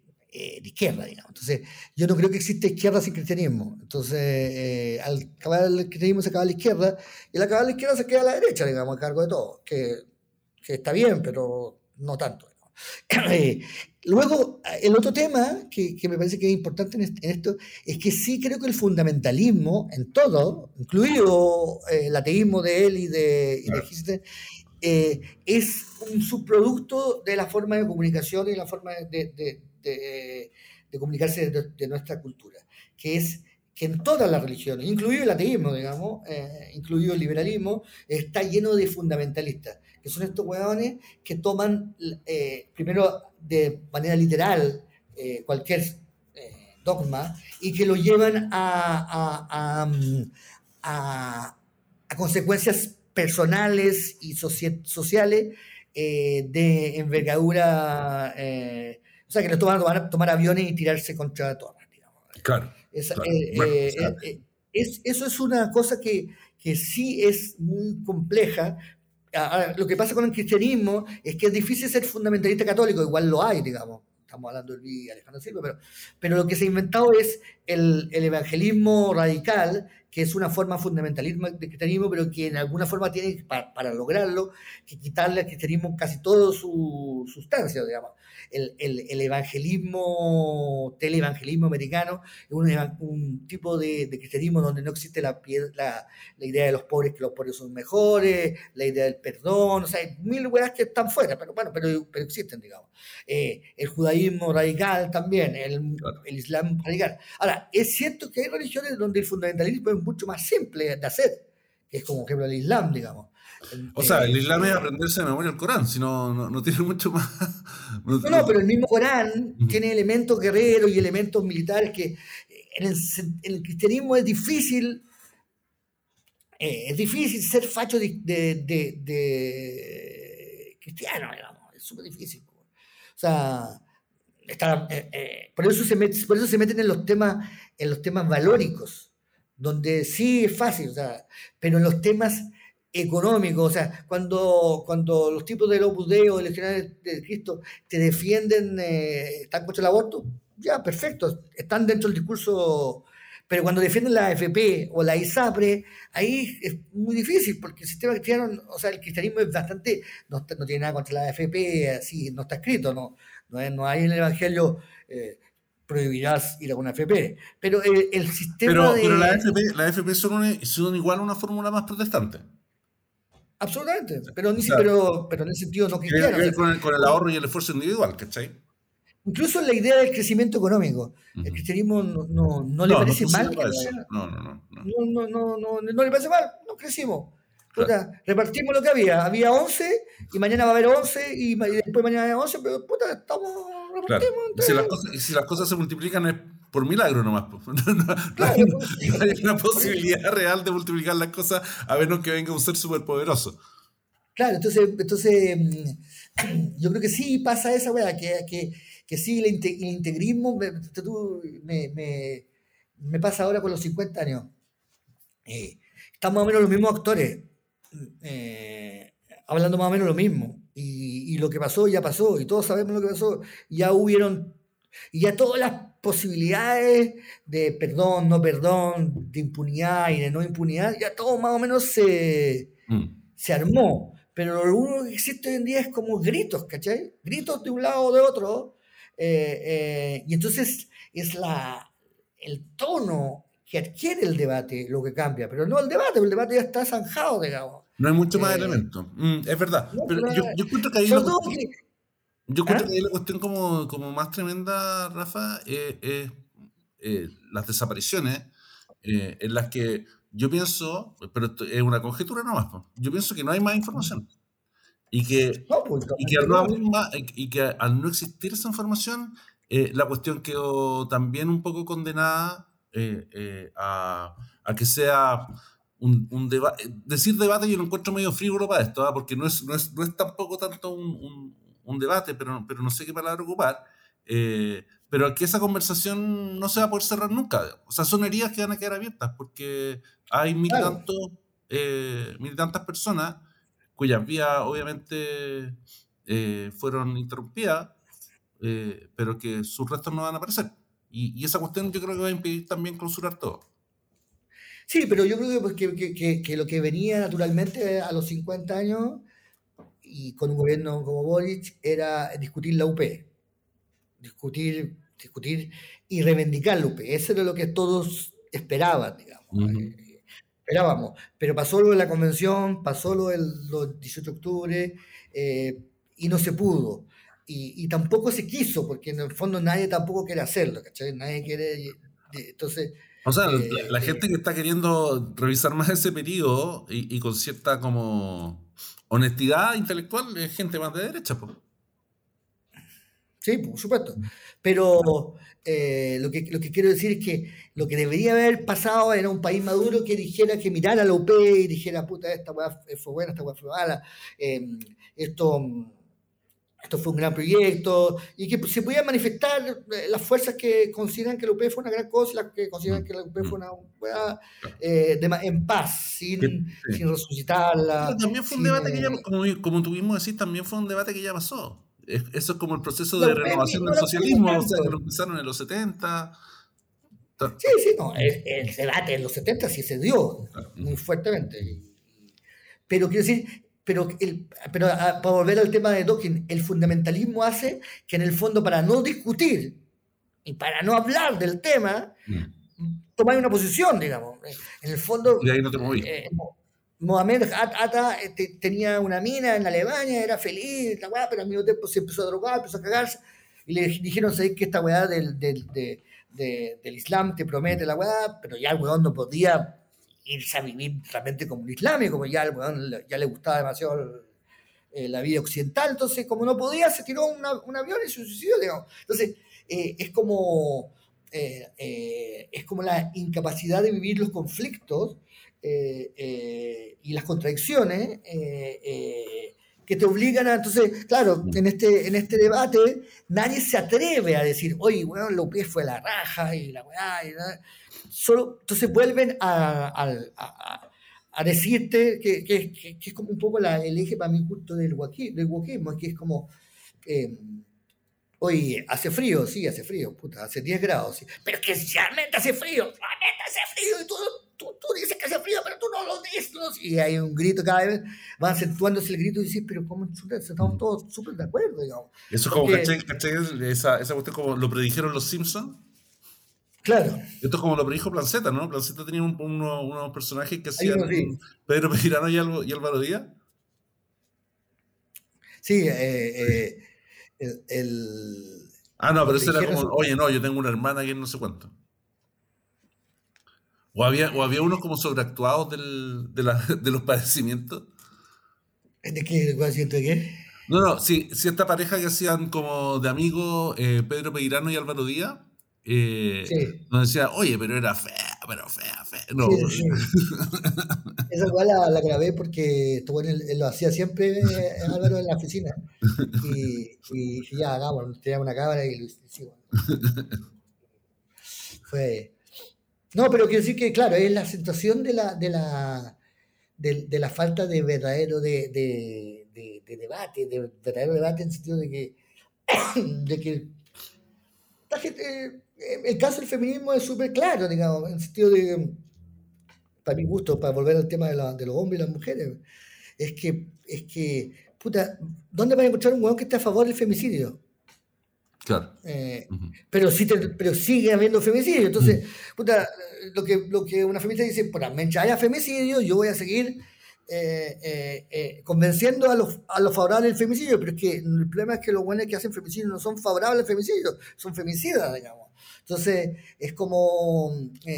[SPEAKER 2] izquierda, digamos. Entonces, yo no creo que exista izquierda sin cristianismo. Entonces, al acabar el cristianismo se acaba la izquierda, y al acabar la izquierda se queda a la derecha, digamos, a cargo de todo, que, que está bien, pero no tanto. <clears throat> Luego, el otro tema que, me parece que es importante en, esto es que sí creo que el fundamentalismo en todo, incluido eh, el ateísmo de él y de, y eh, es un subproducto de la forma de comunicación y la forma de, comunicarse de, nuestra cultura, que es que en todas las religiones, incluido el ateísmo, digamos, eh, incluido el liberalismo, está lleno de fundamentalistas que son estos hueones que toman, eh, primero de manera literal, eh, cualquier eh, dogma y que lo llevan a, a, consecuencias personales y sociales de envergadura, o sea, que les toman tomar, tomar aviones y tirarse contra torres, digamos.
[SPEAKER 1] Claro.
[SPEAKER 2] eso es una cosa que, que sí es muy compleja, lo que pasa con el cristianismo es que es difícil ser fundamentalista católico, igual lo hay, digamos. Estamos hablando de Alejandro Silva, pero, pero lo que se ha inventado es el, el evangelismo radical, que es una forma fundamentalismo del cristianismo, pero que en alguna forma tiene, para, para lograrlo, que quitarle al cristianismo casi toda su sustancia, digamos el, el, evangelismo, televangelismo americano, es un, un tipo de, de, cristianismo donde no existe la, la, la, idea de los pobres, que los pobres son mejores, la idea del perdón, o sea, hay mil weas que están fuera, pero bueno, pero, pero existen, digamos. Eh, el judaísmo radical también, el, el, islam radical. Ahora, es cierto que hay religiones donde el fundamentalismo es mucho más simple de hacer, que es como, por ejemplo, el islam, digamos.
[SPEAKER 1] O sea, el Islam es aprenderse de memoria el Corán, si no, no, tiene mucho más. <laughs>
[SPEAKER 2] No, no, pero el mismo Corán tiene elementos guerreros y elementos militares que en el, cristianismo es difícil. Eh, es difícil ser facho de, de, cristiano, digamos. Es súper difícil. O sea, eh, eh, por, eso se por eso se meten en los temas, en los temas valóricos, donde sí es fácil, o sea, pero en los temas económico, o sea, cuando, cuando los tipos del Opus Dei o legionarios de Cristo te defienden, eh, están contra el aborto, ya, perfecto, están dentro del discurso, pero cuando defienden la AFP o la ISAPRE, ahí es muy difícil, porque el sistema cristiano, o sea, el cristianismo es bastante, no, no tiene nada contra la AFP, así, no está escrito, no, no, no hay en el Evangelio... Eh, prohibirás ir a una FP. Pero el, sistema
[SPEAKER 1] pero,
[SPEAKER 2] de...
[SPEAKER 1] Pero la AFP, la FP son, son igual a una fórmula más protestante.
[SPEAKER 2] Absolutamente, pero, ni, pero, pero en el sentido no cristiano.
[SPEAKER 1] con, el, con el ahorro y el esfuerzo individual, ¿cachai?
[SPEAKER 2] Incluso la idea del crecimiento económico. El cristianismo no, no, no le parece mal.
[SPEAKER 1] No, no, no,
[SPEAKER 2] no. No, no, no, le parece mal, no crecimos. Puta, repartimos lo que había. Había 11 y mañana va a haber 11 y, después mañana hay 11, pero puta, estamos.
[SPEAKER 1] Si, las cosas, si las cosas se multiplican es por milagro nomás. <laughs> No, hay, una posibilidad real de multiplicar las cosas a menos que venga un ser superpoderoso.
[SPEAKER 2] Claro, entonces, entonces mm, <clears throat> yo creo que sí pasa esa weá, que, que, que sí el, integrismo me, me, me, pasa ahora con los 50 años. Eh, están más o menos los mismos actores, eh, hablando más o menos lo mismo. Y, y, lo que pasó ya pasó, y todos sabemos lo que pasó. Ya hubieron, y ya todas las posibilidades de perdón, no perdón, de impunidad y de no impunidad, ya todo más o menos se, mm. se armó, pero lo único que existe hoy en día es como gritos, ¿cachai? Gritos de un lado o de otro, eh, eh, y entonces es la, el tono que adquiere el debate lo que cambia, pero no el debate, el debate ya está zanjado, digamos.
[SPEAKER 1] No hay mucho más eh, elementos, mm, es verdad. pero yo, yo encuentro que ahí la cuestión, yo ¿Ah? que ahí la cuestión como, como más tremenda, Rafa, es las desapariciones en las que yo pienso, pero es una conjetura nomás, yo pienso que no hay más información. Y que, pues, y, que al no y que al no existir esa información, eh, la cuestión quedó también un poco condenada eh, eh, a, a, que sea un, un debate. Decir debate yo lo encuentro medio frívolo para esto, ¿ah? porque no es, no, es, no es tampoco tanto un, un, debate, pero, pero no sé qué palabra ocupar pero que esa conversación no se va a poder cerrar nunca. O sea, son heridas que van a quedar abiertas porque hay mil, eh, tantas personas cuyas vías obviamente eh, fueron interrumpidas, eh, pero que sus restos no van a aparecer. Y, esa cuestión yo creo que va a impedir también clausurar todo.
[SPEAKER 2] Sí, pero yo creo que, que, que, lo que venía naturalmente a los 50 años y con un gobierno como Boric era discutir la UP, discutir discutir y reivindicar Lupe. Eso era lo que todos esperaban, digamos. Eh, esperábamos. Pero pasó lo de la convención, pasó lo del 18 de octubre eh, y no se pudo. Y, tampoco se quiso, porque en el fondo nadie tampoco quiere hacerlo, ¿cachai? Nadie quiere. Entonces.
[SPEAKER 1] O sea, la, eh, gente que está queriendo revisar más ese periodo y, con cierta como honestidad intelectual es gente más de derecha, pues.
[SPEAKER 2] Sí, por supuesto. Pero eh, lo, que, lo que quiero decir es que lo que debería haber pasado era un país maduro que dijera que mirara a la UP y dijera, puta, esta weá fue buena, esta weá fue mala, esto, esto fue un gran proyecto, y que se podían manifestar eh, las fuerzas que consideran que la UP fue una gran cosa, las que consideran que la UP fue una weá eh, en paz, sin, sin resucitarla.
[SPEAKER 1] también fue un debate que ya, como, como tuvimos decir, también fue un debate que ya pasó eso es como el proceso de renovación del socialismo, o sea, que lo empezaron en los 70.
[SPEAKER 2] Sí, sí, no, el, debate en los 70 sí se dio muy fuertemente. Pero quiero decir, pero, el, pero ah, para volver al tema de Dawkins, el fundamentalismo hace que en el fondo para no discutir y para no hablar del tema, mm. tomáis una posición, digamos. En el fondo...
[SPEAKER 1] Y ahí no te moví.
[SPEAKER 2] Eh, Mohamed Atta este, tenía una mina en Alemania, era feliz, la weá, pero al mismo tiempo se empezó a drogar, empezó a cagarse. Y le dijeron, ¿sabes que esta weá del, del, del Islam te promete la weá? Pero ya el weón no podía irse a vivir realmente como un islámico, como ya ya le gustaba demasiado eh, la vida occidental. Entonces, como no podía, se tiró un avión y se suicidó. Entonces, eh, es como... Eh, es como la incapacidad de vivir los conflictos y las contradicciones que te obligan a. Entonces, claro, en este, en este debate nadie se atreve a decir, oye, bueno, López fue la raja y la weá. Y Solo, entonces vuelven a, a, decirte que, que, que, es como un poco la, el eje para mi gusto del, del wokismo, que es como. Oye, hace frío, sí, hace frío, puta, hace 10 grados, sí. Pero que realmente hace frío, realmente hace frío y todo tú, dices que hace frío, pero tú no lo dices. Y hay un grito cada vez, va acentuándose el grito y dices, pero ¿cómo estamos todos súper de acuerdo, digamos?
[SPEAKER 1] Eso es como, ¿cachai? Esa, esa cuestión como lo predijeron los Simpsons.
[SPEAKER 2] Claro.
[SPEAKER 1] Esto es como lo predijo Planceta, ¿no? Planceta tenía un, unos personajes que hacían Pedro Pejirano y, y Álvaro Díaz.
[SPEAKER 2] Sí, eh, eh, el, el,
[SPEAKER 1] Ah, no, pero ese era como, oye, no, yo tengo una hermana que no sé cuánto. ¿O había, o había unos como sobreactuados del, de, la, <laughs> de, los padecimientos?
[SPEAKER 2] ¿De qué de qué?
[SPEAKER 1] No, no, sí, si esta pareja que hacían como de amigos eh, Pedro Peirano y Álvaro Díaz, eh, nos decía, oye, pero era fea, pero fea, fea. No. Sí,
[SPEAKER 2] Esa igual la, la, grabé porque estuvo en el, lo hacía siempre eh, Álvaro en la oficina. Y, y, ya, hagamos, tenía una cámara y lo hicimos. <laughs> Fue, no, pero quiero decir que, claro, es la sensación de la, de la, de, la falta de verdadero de, de, debate, de verdadero debate en el sentido de que, <coughs> de que la gente, eh, el caso del feminismo es súper claro, digamos, en el sentido de, para mi gusto, para volver al tema de, la, los hombres y las mujeres, es que, es que, puta, ¿dónde vas a encontrar un hueón que esté a favor del femicidio?
[SPEAKER 1] Claro.
[SPEAKER 2] Eh, pero, sí pero sigue habiendo femicidio. Entonces, puta, lo que, lo que una feminista dice, por mientras haya femicidio, yo voy a seguir eh, eh, convenciendo a los, a los favorables del femicidio, pero es que el problema es que los buenos que hacen femicidio no son favorables al femicidio, son femicidas, digamos. Entonces, es como...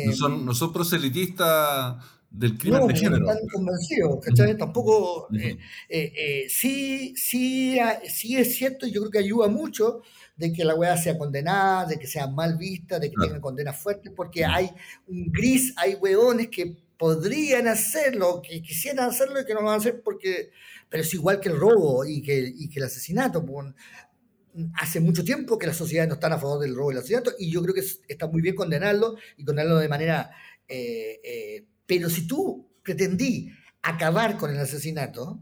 [SPEAKER 1] no, son, no son proselitistas del crimen de género. No
[SPEAKER 2] están convencidos, ¿cachai? Tampoco... sí, sí, sí es cierto, y yo creo que ayuda mucho de que la weá sea condenada, de que sea mal vista, de que tenga condenas fuertes, porque hay un gris, hay weones que podrían hacerlo, que quisieran hacerlo y que no lo van a hacer porque, pero es igual que el robo y que, y que el asesinato. Pues, hace mucho tiempo que las sociedades no están a favor del robo y el asesinato y yo creo que está muy bien condenarlo y condenarlo de manera... Eh, eh, pero si tú pretendí acabar con el asesinato,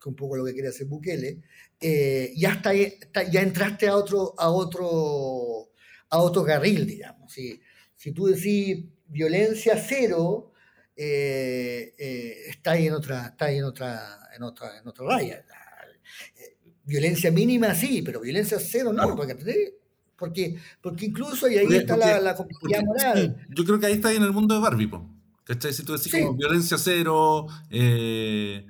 [SPEAKER 2] que un poco lo que quiere hacer Bukele, eh, ya, está, ya entraste a otro, a otro, a otro carril, digamos. Si, si tú decís violencia cero, eh, eh, está ahí en otra, está ahí en otra, en otra, en otra raya. violencia mínima sí, pero violencia cero no, porque, porque, porque incluso y ahí está la, la complejidad moral.
[SPEAKER 1] Yo creo que ahí está ahí en el mundo de Barbie, ¿cachai? Si tú decís como violencia cero, eh,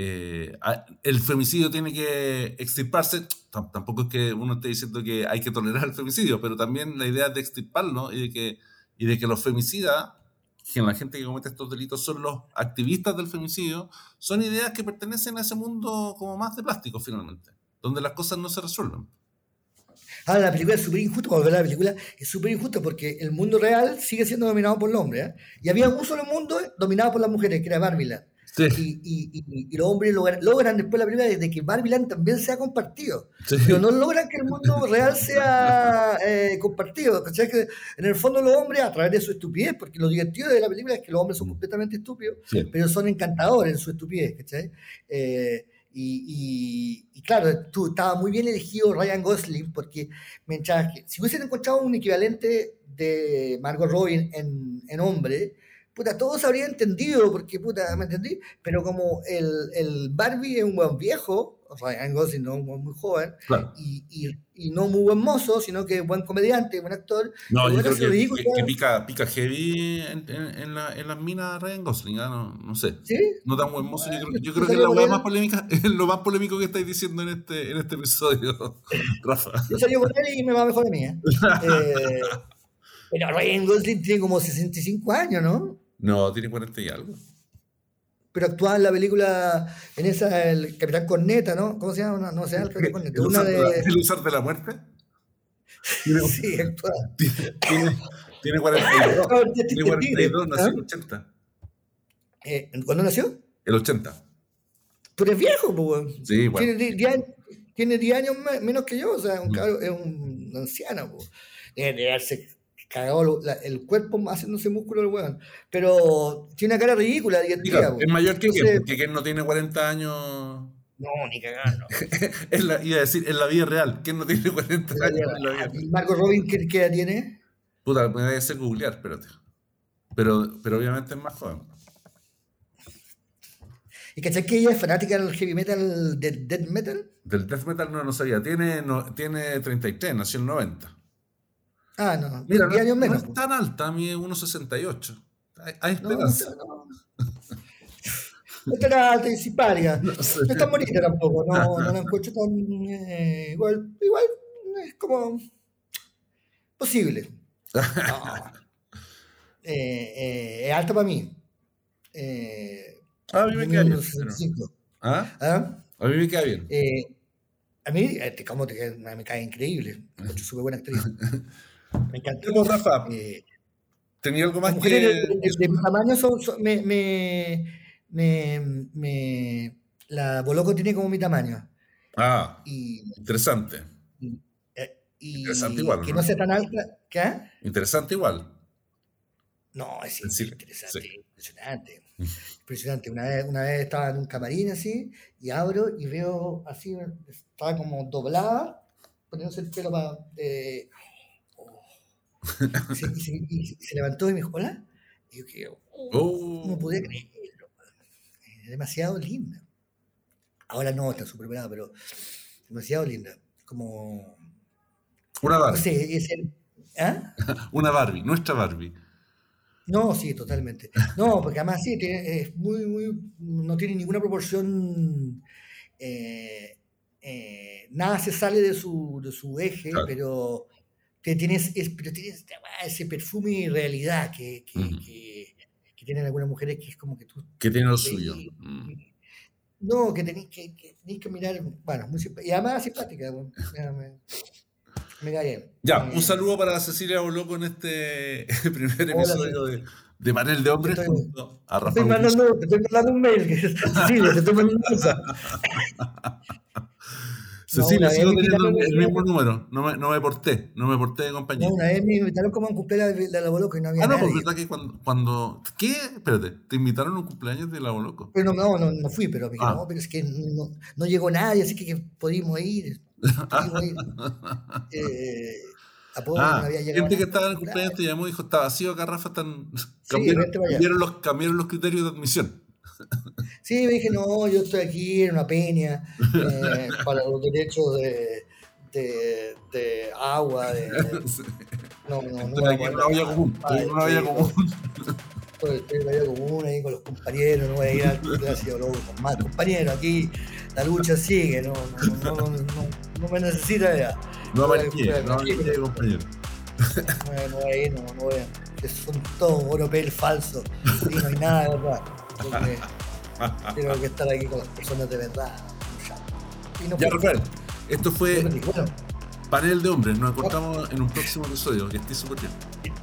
[SPEAKER 1] eh, el femicidio tiene que extirparse. tampoco es que uno esté diciendo que hay que tolerar el femicidio, pero también la idea de extirparlo y de que, y de que los femicidas, que la gente que comete estos delitos son los activistas del femicidio, son ideas que pertenecen a ese mundo como más de plástico finalmente, donde las cosas no se resuelven.
[SPEAKER 2] Ahora, la película es súper injusta, cuando la película es súper injusta porque el mundo real sigue siendo dominado por el hombre. ¿eh? Y había un solo mundo dominado por las mujeres, que era Barbie y, los hombres logran, después la primera de que Barbiland también sea compartido. Pero no logran que el mundo <laughs> real sea eh, compartido. Que en el fondo los hombres, a través de su estupidez, porque lo divertido de la película es que los hombres son mm. completamente estúpidos, pero son encantadores en su estupidez. Eh, y, claro, tú, estaba muy bien elegido Ryan Gosling, porque mientras que si hubiesen encontrado un equivalente de Margot Robbie en, en hombre, puta, todos habrían entendido, porque puta, ¿me entendí? Pero como el, el Barbie es un buen viejo, o sea, Ryan Gosling no es muy joven, y, y, y, no muy buen mozo, sino que es buen comediante, buen actor.
[SPEAKER 1] No, yo creo que, que, pica, pica heavy en, en, la, en las minas Ryan Gosling, ¿ah? no, no sé.
[SPEAKER 2] ¿Sí?
[SPEAKER 1] No tan buen mozo, yo creo, yo creo que la más polémica, es <laughs> lo más polémico que estáis diciendo en este, en este episodio, <laughs> Rafa.
[SPEAKER 2] Yo salí con él y me va mejor de mí. ¿eh? <laughs> eh, pero Ryan Gosling tiene como 65 años, ¿no?
[SPEAKER 1] No, tiene 40 y algo.
[SPEAKER 2] Pero actuaba en la película, en esa, el Capitán Corneta, ¿no? ¿Cómo se llama? No, sé, el Capitán Corneta.
[SPEAKER 1] ¿El, una de... La, ¿El usar de la muerte? <laughs>
[SPEAKER 2] sí, actúa.
[SPEAKER 1] Tiene, tiene, 42. tiene 42, <laughs> nació en el 80.
[SPEAKER 2] Eh, ¿Cuándo nació?
[SPEAKER 1] El 80.
[SPEAKER 2] Pero es viejo, pues.
[SPEAKER 1] Sí,
[SPEAKER 2] bueno. Tiene 10 años, tiene 10 años menos que yo, o sea, un, mm. es un anciano, pues. Debe darse cagado el cuerpo haciéndose músculo el weón. Pero tiene una cara ridícula.
[SPEAKER 1] es mayor que Ken, porque Ken no tiene 40 años.
[SPEAKER 2] No, ni cagando. <laughs>
[SPEAKER 1] es la, iba a decir, en la vida real. ¿Quién no tiene 40 años en la vida
[SPEAKER 2] ¿Y Marco Robin qué, edad tiene?
[SPEAKER 1] Puta, me voy a hacer googlear, espérate. Pero, pero obviamente es más joven.
[SPEAKER 2] ¿Y cachai que ella es fanática del heavy metal, del death metal?
[SPEAKER 1] Del death metal no lo sabía. Tiene, no, tiene 33, nació en el 90.
[SPEAKER 2] Ah, no.
[SPEAKER 1] Mira, no, años menos. no es tan alta, mide 1,68. Hay, hay esperanza. No,
[SPEAKER 2] no, tan alta y simpática. <laughs> No, sé. no es tan bonita tampoco. No, <laughs> no la encuentro tan. Eh, igual, igual es como. posible. <laughs> eh, eh, es alta para mí. Eh,
[SPEAKER 1] ah, a mí me queda bien. ¿Ah? ¿Ah? A mí me queda bien.
[SPEAKER 2] A mí, este, como te, me cae increíble. Súper buena actriz. Me encantó.
[SPEAKER 1] Rafa? Eh, ¿Tenía algo más que...?
[SPEAKER 2] De, de, mi tamaño son, me, me, me, La Boloco tiene como mi tamaño.
[SPEAKER 1] Ah, interesante.
[SPEAKER 2] Eh, interesante igual. Que ¿no? sea tan alta. ¿Qué?
[SPEAKER 1] Interesante igual.
[SPEAKER 2] No, es interesante, impresionante. Impresionante. Una vez, una vez estaba en un camarín así y abro y veo así, estaba como doblada, poniéndose el pelo para... Eh, <laughs> y se, levantó y me dijo, hola. Y yo que oh, no podía creerlo. Es demasiado linda. Ahora no, está súper pero demasiado linda. Como.
[SPEAKER 1] Una Barbie.
[SPEAKER 2] No sé, es el, ¿ah? <laughs>
[SPEAKER 1] Una Barbie, nuestra Barbie.
[SPEAKER 2] No, sí, totalmente. No, porque además sí, es muy, muy, no tiene ninguna proporción. Eh, eh, nada se sale de su, de su eje, pero, que tienes, pero tienes ese perfume y realidad que, que, que, tienen algunas mujeres que es como que tú...
[SPEAKER 1] Que tienen lo suyo.
[SPEAKER 2] Mm. No, que tenéis que, que mirar, bueno, muy y además simpática, me, me, cae bien.
[SPEAKER 1] Ya, un saludo para Cecilia Boloco en este <laughs> primer episodio de, de, Panel de Hombres
[SPEAKER 2] estoy, a Rafael. Estoy, mandando, te estoy mandando un mail, <laughs> Cecilia, te estoy mandando un. <laughs>
[SPEAKER 1] Cecilia, sigo teniendo el, mismo número. No me, no me porté, no me porté de compañía.
[SPEAKER 2] No, una vez me invitaron como a un cumpleaños de, la Boloco y no había Ah, no,
[SPEAKER 1] pues verdad que cuando, cuando, ¿Qué? Espérate, ¿te invitaron a un cumpleaños de la Boloco?
[SPEAKER 2] Pero no, no, no, fui, pero me ah. no, pero es que no, no llegó nadie, así que, pudimos ir. <laughs> Pudimos ir. eh,
[SPEAKER 1] ah, había llegado gente que estaba en el cumpleaños te llamó y dijo, está vacío acá, Rafa, están... cambiaron, cambiaron, los, cambiaron los criterios de admisión.
[SPEAKER 2] Sí, me dije, no, yo estoy aquí en una peña eh, para los derechos de, de, de agua. De,
[SPEAKER 1] no, no, no. Estoy aquí en una olla común. Estoy en una olla común.
[SPEAKER 2] Estoy en una olla común ahí con los compañeros, no voy a ir al gracias con más compañeros. Aquí la lucha sigue, no, no, no, no, no me necesita ya.
[SPEAKER 1] No aparecí, no aparecí, compañero.
[SPEAKER 2] No, voy a ir, no, no voy a. Son todos oropel falsos y no hay nada de verdad. Tengo que estar aquí con las personas de verdad.
[SPEAKER 1] ya, Rafael, esto fue Panel de Hombres. Nos encontramos en un próximo episodio. Que esté súper bien. <laughs>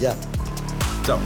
[SPEAKER 2] ya.
[SPEAKER 1] Chao.